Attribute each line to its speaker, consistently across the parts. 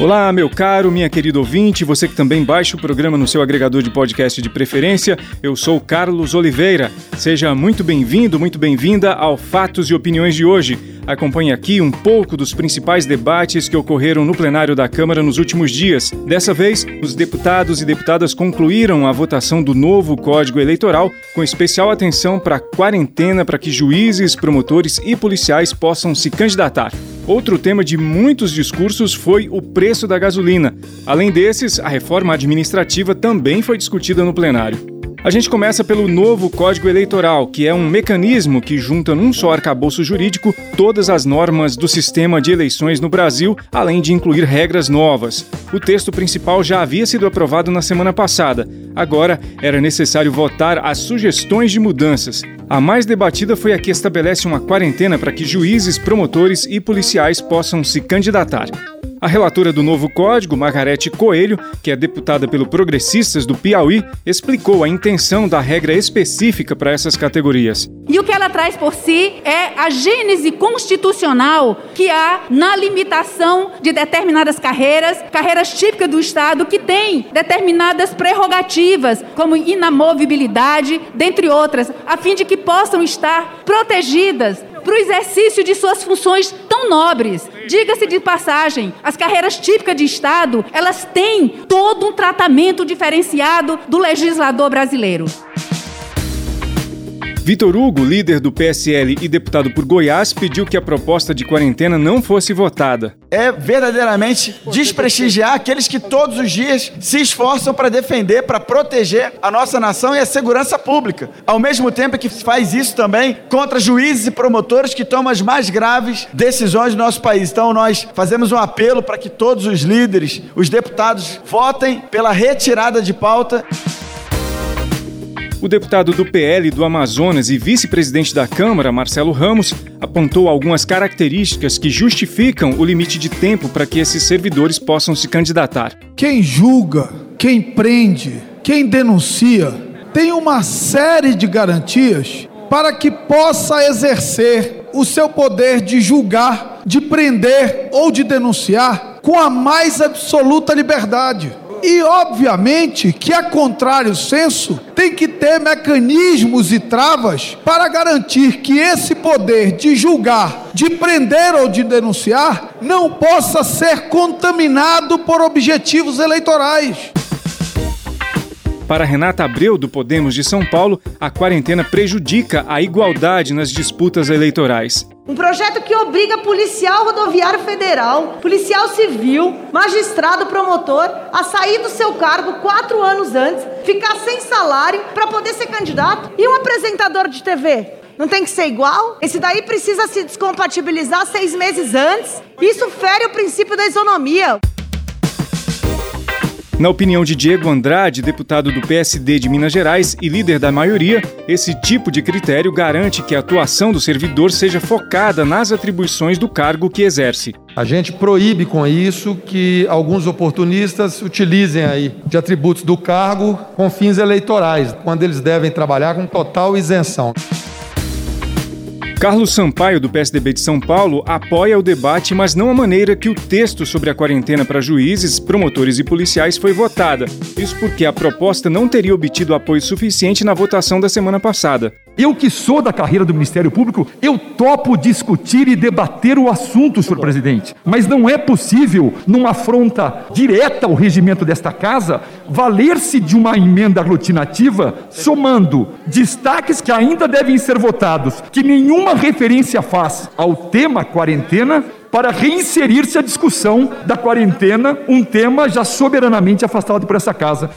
Speaker 1: Olá, meu caro, minha querida ouvinte, você que também baixa o programa no seu agregador de podcast de preferência, eu sou Carlos Oliveira. Seja muito bem-vindo, muito bem-vinda ao Fatos e Opiniões de hoje. Acompanhe aqui um pouco dos principais debates que ocorreram no plenário da Câmara nos últimos dias. Dessa vez, os deputados e deputadas concluíram a votação do novo Código Eleitoral, com especial atenção para a quarentena para que juízes, promotores e policiais possam se candidatar. Outro tema de muitos discursos foi o preço da gasolina. Além desses, a reforma administrativa também foi discutida no plenário. A gente começa pelo novo Código Eleitoral, que é um mecanismo que junta num só arcabouço jurídico todas as normas do sistema de eleições no Brasil, além de incluir regras novas. O texto principal já havia sido aprovado na semana passada. Agora era necessário votar as sugestões de mudanças. A mais debatida foi a que estabelece uma quarentena para que juízes, promotores e policiais possam se candidatar. A relatora do novo código, Margarete Coelho, que é deputada pelo Progressistas do Piauí, explicou a intenção da regra específica para essas categorias.
Speaker 2: E o que ela traz por si é a gênese constitucional que há na limitação de determinadas carreiras, carreiras típicas do Estado, que têm determinadas prerrogativas, como inamovibilidade, dentre outras, a fim de que possam estar protegidas para o exercício de suas funções tão nobres. Diga-se de passagem, as carreiras típicas de Estado, elas têm todo um tratamento diferenciado do legislador brasileiro.
Speaker 1: Vitor Hugo, líder do PSL e deputado por Goiás, pediu que a proposta de quarentena não fosse votada.
Speaker 3: É verdadeiramente desprestigiar aqueles que todos os dias se esforçam para defender, para proteger a nossa nação e a segurança pública. Ao mesmo tempo que faz isso também contra juízes e promotores que tomam as mais graves decisões do nosso país. Então nós fazemos um apelo para que todos os líderes, os deputados, votem pela retirada de pauta.
Speaker 1: O deputado do PL do Amazonas e vice-presidente da Câmara, Marcelo Ramos, apontou algumas características que justificam o limite de tempo para que esses servidores possam se candidatar.
Speaker 4: Quem julga, quem prende, quem denuncia, tem uma série de garantias para que possa exercer o seu poder de julgar, de prender ou de denunciar com a mais absoluta liberdade. E, obviamente, que a contrário senso, tem que ter mecanismos e travas para garantir que esse poder de julgar, de prender ou de denunciar não possa ser contaminado por objetivos eleitorais.
Speaker 1: Para Renata Abreu, do Podemos de São Paulo, a quarentena prejudica a igualdade nas disputas eleitorais.
Speaker 5: Um projeto que obriga policial rodoviário federal, policial civil, magistrado, promotor a sair do seu cargo quatro anos antes, ficar sem salário para poder ser candidato. E um apresentador de TV? Não tem que ser igual? Esse daí precisa se descompatibilizar seis meses antes. Isso fere o princípio da isonomia.
Speaker 1: Na opinião de Diego Andrade, deputado do PSD de Minas Gerais e líder da maioria, esse tipo de critério garante que a atuação do servidor seja focada nas atribuições do cargo que exerce.
Speaker 6: A gente proíbe com isso que alguns oportunistas utilizem aí de atributos do cargo com fins eleitorais, quando eles devem trabalhar com total isenção.
Speaker 1: Carlos Sampaio, do PSDB de São Paulo, apoia o debate, mas não a maneira que o texto sobre a quarentena para juízes, promotores e policiais foi votada. Isso porque a proposta não teria obtido apoio suficiente na votação da semana passada.
Speaker 7: Eu que sou da carreira do Ministério Público, eu topo discutir e debater o assunto, senhor presidente. Mas não é possível, numa afronta direta ao regimento desta casa, valer-se de uma emenda aglutinativa, somando destaques que ainda devem ser votados, que nenhuma referência faz ao tema quarentena, para reinserir-se a discussão da quarentena, um tema já soberanamente afastado por essa casa.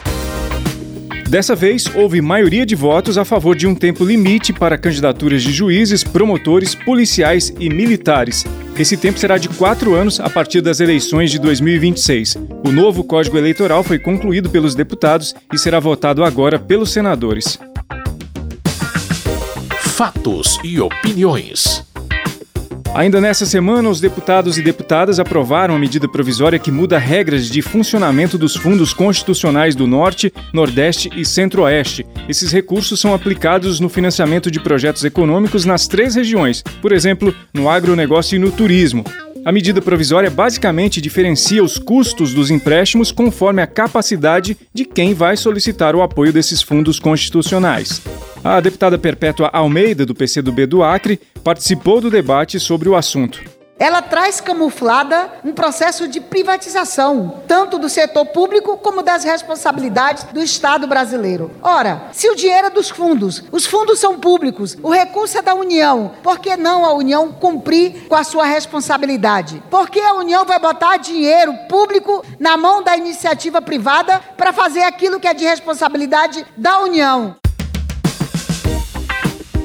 Speaker 1: Dessa vez, houve maioria de votos a favor de um tempo limite para candidaturas de juízes, promotores, policiais e militares. Esse tempo será de quatro anos a partir das eleições de 2026. O novo Código Eleitoral foi concluído pelos deputados e será votado agora pelos senadores.
Speaker 8: Fatos e opiniões.
Speaker 1: Ainda nessa semana, os deputados e deputadas aprovaram a medida provisória que muda regras de funcionamento dos fundos constitucionais do Norte, Nordeste e Centro-Oeste. Esses recursos são aplicados no financiamento de projetos econômicos nas três regiões, por exemplo, no agronegócio e no turismo. A medida provisória basicamente diferencia os custos dos empréstimos conforme a capacidade de quem vai solicitar o apoio desses fundos constitucionais. A deputada Perpétua Almeida, do PCdoB do Acre, participou do debate sobre o assunto.
Speaker 5: Ela traz camuflada um processo de privatização, tanto do setor público como das responsabilidades do Estado brasileiro. Ora, se o dinheiro é dos fundos, os fundos são públicos, o recurso é da União, por que não a União cumprir com a sua responsabilidade? Por que a União vai botar dinheiro público na mão da iniciativa privada para fazer aquilo que é de responsabilidade da União?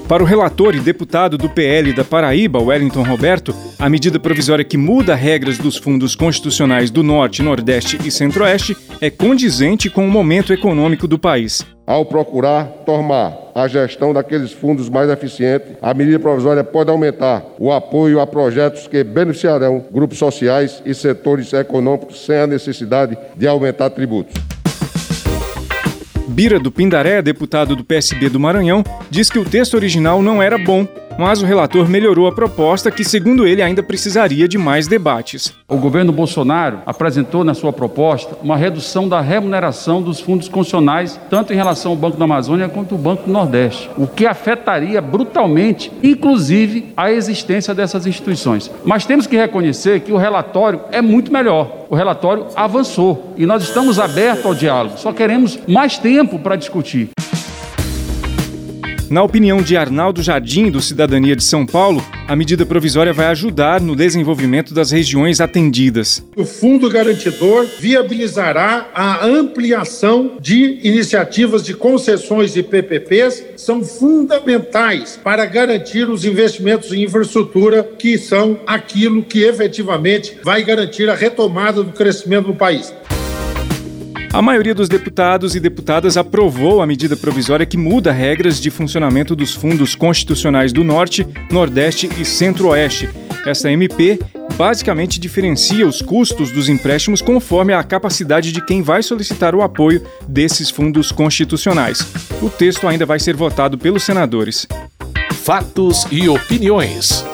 Speaker 1: Para o relator e deputado do PL da Paraíba, Wellington Roberto, a medida provisória que muda regras dos fundos constitucionais do Norte, Nordeste e Centro-Oeste é condizente com o momento econômico do país.
Speaker 9: Ao procurar tornar a gestão daqueles fundos mais eficiente, a medida provisória pode aumentar o apoio a projetos que beneficiarão grupos sociais e setores econômicos sem a necessidade de aumentar tributos.
Speaker 1: Bira do Pindaré, deputado do PSB do Maranhão, diz que o texto original não era bom mas o relator melhorou a proposta que, segundo ele, ainda precisaria de mais debates.
Speaker 10: O governo Bolsonaro apresentou na sua proposta uma redução da remuneração dos fundos constitucionais, tanto em relação ao Banco da Amazônia quanto ao Banco do Nordeste, o que afetaria brutalmente, inclusive, a existência dessas instituições. Mas temos que reconhecer que o relatório é muito melhor. O relatório avançou e nós estamos abertos ao diálogo, só queremos mais tempo para discutir.
Speaker 1: Na opinião de Arnaldo Jardim, do Cidadania de São Paulo, a medida provisória vai ajudar no desenvolvimento das regiões atendidas.
Speaker 11: O Fundo Garantidor viabilizará a ampliação de iniciativas de concessões e PPPs, são fundamentais para garantir os investimentos em infraestrutura, que são aquilo que efetivamente vai garantir a retomada do crescimento do país.
Speaker 1: A maioria dos deputados e deputadas aprovou a medida provisória que muda regras de funcionamento dos fundos constitucionais do Norte, Nordeste e Centro-Oeste. Essa MP basicamente diferencia os custos dos empréstimos conforme a capacidade de quem vai solicitar o apoio desses fundos constitucionais. O texto ainda vai ser votado pelos senadores.
Speaker 8: Fatos e opiniões.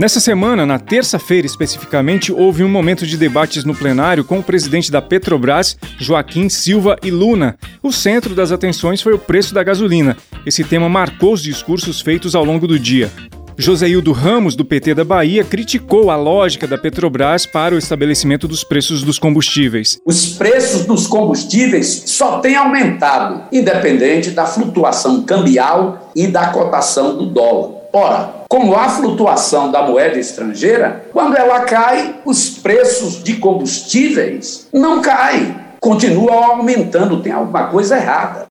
Speaker 1: Nessa semana, na terça-feira especificamente, houve um momento de debates no plenário com o presidente da Petrobras, Joaquim Silva e Luna. O centro das atenções foi o preço da gasolina. Esse tema marcou os discursos feitos ao longo do dia. Joséildo Ramos, do PT da Bahia, criticou a lógica da Petrobras para o estabelecimento dos preços dos combustíveis.
Speaker 12: Os preços dos combustíveis só têm aumentado, independente da flutuação cambial e da cotação do dólar. Ora, como há flutuação da moeda estrangeira, quando ela cai, os preços de combustíveis não caem, continuam aumentando, tem alguma coisa errada.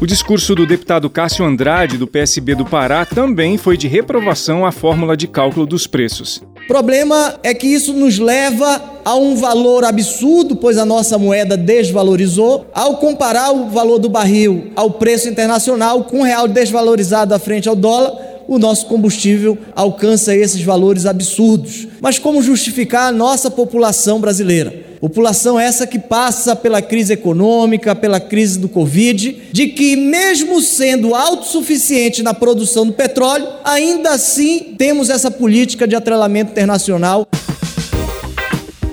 Speaker 1: O discurso do deputado Cássio Andrade, do PSB do Pará, também foi de reprovação à fórmula de cálculo dos preços.
Speaker 13: Problema é que isso nos leva a um valor absurdo, pois a nossa moeda desvalorizou. Ao comparar o valor do barril ao preço internacional, com o real desvalorizado à frente ao dólar, o nosso combustível alcança esses valores absurdos. Mas como justificar a nossa população brasileira? População essa que passa pela crise econômica, pela crise do Covid, de que, mesmo sendo autossuficiente na produção do petróleo, ainda assim temos essa política de atrelamento internacional.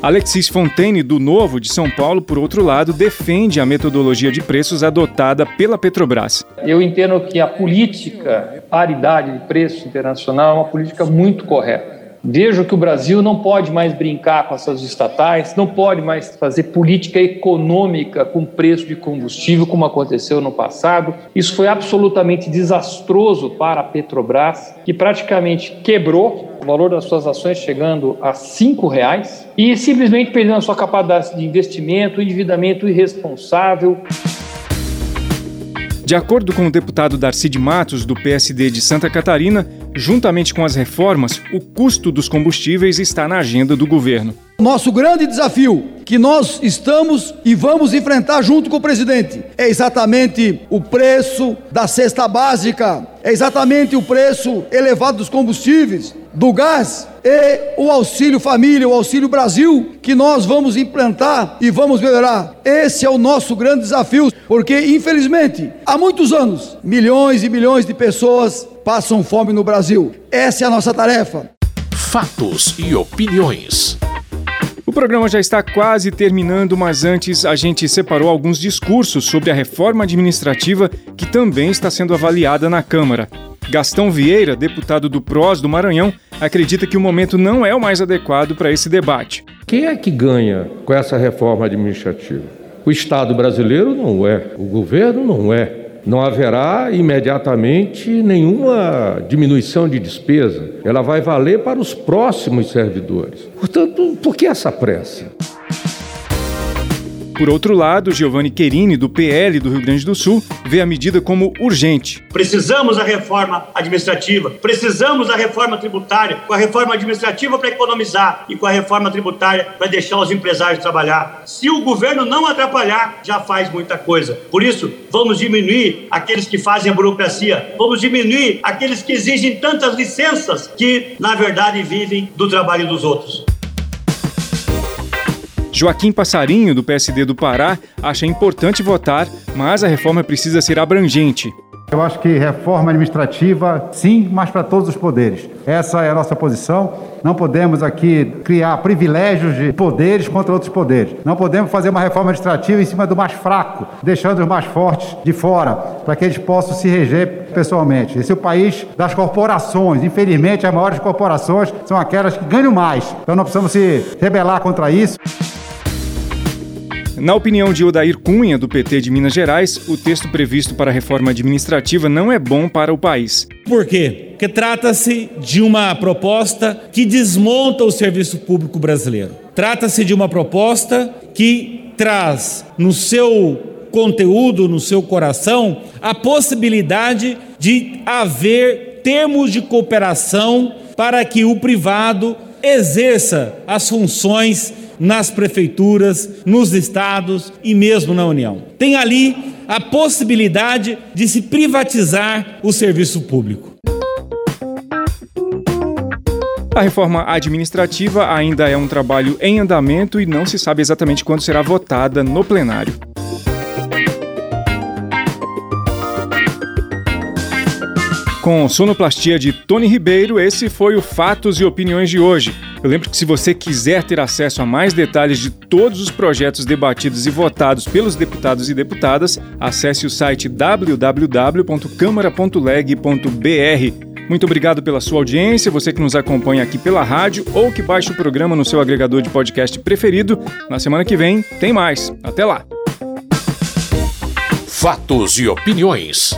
Speaker 1: Alexis Fontaine, do Novo de São Paulo, por outro lado, defende a metodologia de preços adotada pela Petrobras.
Speaker 14: Eu entendo que a política paridade de preço internacional é uma política muito correta. Vejo que o Brasil não pode mais brincar com essas estatais, não pode mais fazer política econômica com preço de combustível, como aconteceu no passado. Isso foi absolutamente desastroso para a Petrobras, que praticamente quebrou o valor das suas ações chegando a cinco reais e simplesmente perdendo a sua capacidade de investimento, endividamento irresponsável.
Speaker 1: De acordo com o deputado Darcy de Matos, do PSD de Santa Catarina, Juntamente com as reformas, o custo dos combustíveis está na agenda do governo.
Speaker 15: Nosso grande desafio que nós estamos e vamos enfrentar junto com o presidente é exatamente o preço da cesta básica, é exatamente o preço elevado dos combustíveis, do gás e o auxílio família, o auxílio Brasil, que nós vamos implantar e vamos melhorar. Esse é o nosso grande desafio, porque infelizmente, há muitos anos, milhões e milhões de pessoas passam fome no Brasil. Essa é a nossa tarefa.
Speaker 8: Fatos e opiniões.
Speaker 1: O programa já está quase terminando, mas antes a gente separou alguns discursos sobre a reforma administrativa que também está sendo avaliada na Câmara. Gastão Vieira, deputado do PROS do Maranhão, acredita que o momento não é o mais adequado para esse debate.
Speaker 16: Quem é que ganha com essa reforma administrativa? O Estado brasileiro não é, o governo não é. Não haverá imediatamente nenhuma diminuição de despesa. Ela vai valer para os próximos servidores. Portanto, por que essa pressa?
Speaker 1: Por outro lado, Giovanni Querini, do PL do Rio Grande do Sul, vê a medida como urgente.
Speaker 17: Precisamos da reforma administrativa, precisamos da reforma tributária, com a reforma administrativa para economizar e com a reforma tributária para deixar os empresários trabalhar. Se o governo não atrapalhar, já faz muita coisa. Por isso, vamos diminuir aqueles que fazem a burocracia, vamos diminuir aqueles que exigem tantas licenças que, na verdade, vivem do trabalho dos outros.
Speaker 1: Joaquim Passarinho, do PSD do Pará, acha importante votar, mas a reforma precisa ser abrangente.
Speaker 18: Eu acho que reforma administrativa, sim, mas para todos os poderes. Essa é a nossa posição. Não podemos aqui criar privilégios de poderes contra outros poderes. Não podemos fazer uma reforma administrativa em cima do mais fraco, deixando os mais fortes de fora, para que eles possam se reger pessoalmente. Esse é o país das corporações. Infelizmente, as maiores corporações são aquelas que ganham mais. Então, não precisamos se rebelar contra isso.
Speaker 1: Na opinião de Odair Cunha, do PT de Minas Gerais, o texto previsto para a reforma administrativa não é bom para o país.
Speaker 19: Por quê? Porque trata-se de uma proposta que desmonta o serviço público brasileiro. Trata-se de uma proposta que traz no seu conteúdo, no seu coração, a possibilidade de haver termos de cooperação para que o privado exerça as funções nas prefeituras, nos estados e mesmo na União. Tem ali a possibilidade de se privatizar o serviço público.
Speaker 1: A reforma administrativa ainda é um trabalho em andamento e não se sabe exatamente quando será votada no plenário. Com sonoplastia de Tony Ribeiro, esse foi o Fatos e Opiniões de hoje. Eu lembro que se você quiser ter acesso a mais detalhes de todos os projetos debatidos e votados pelos deputados e deputadas, acesse o site www.câmara.leg.br. Muito obrigado pela sua audiência, você que nos acompanha aqui pela rádio ou que baixa o programa no seu agregador de podcast preferido. Na semana que vem tem mais. Até lá.
Speaker 8: Fatos e opiniões.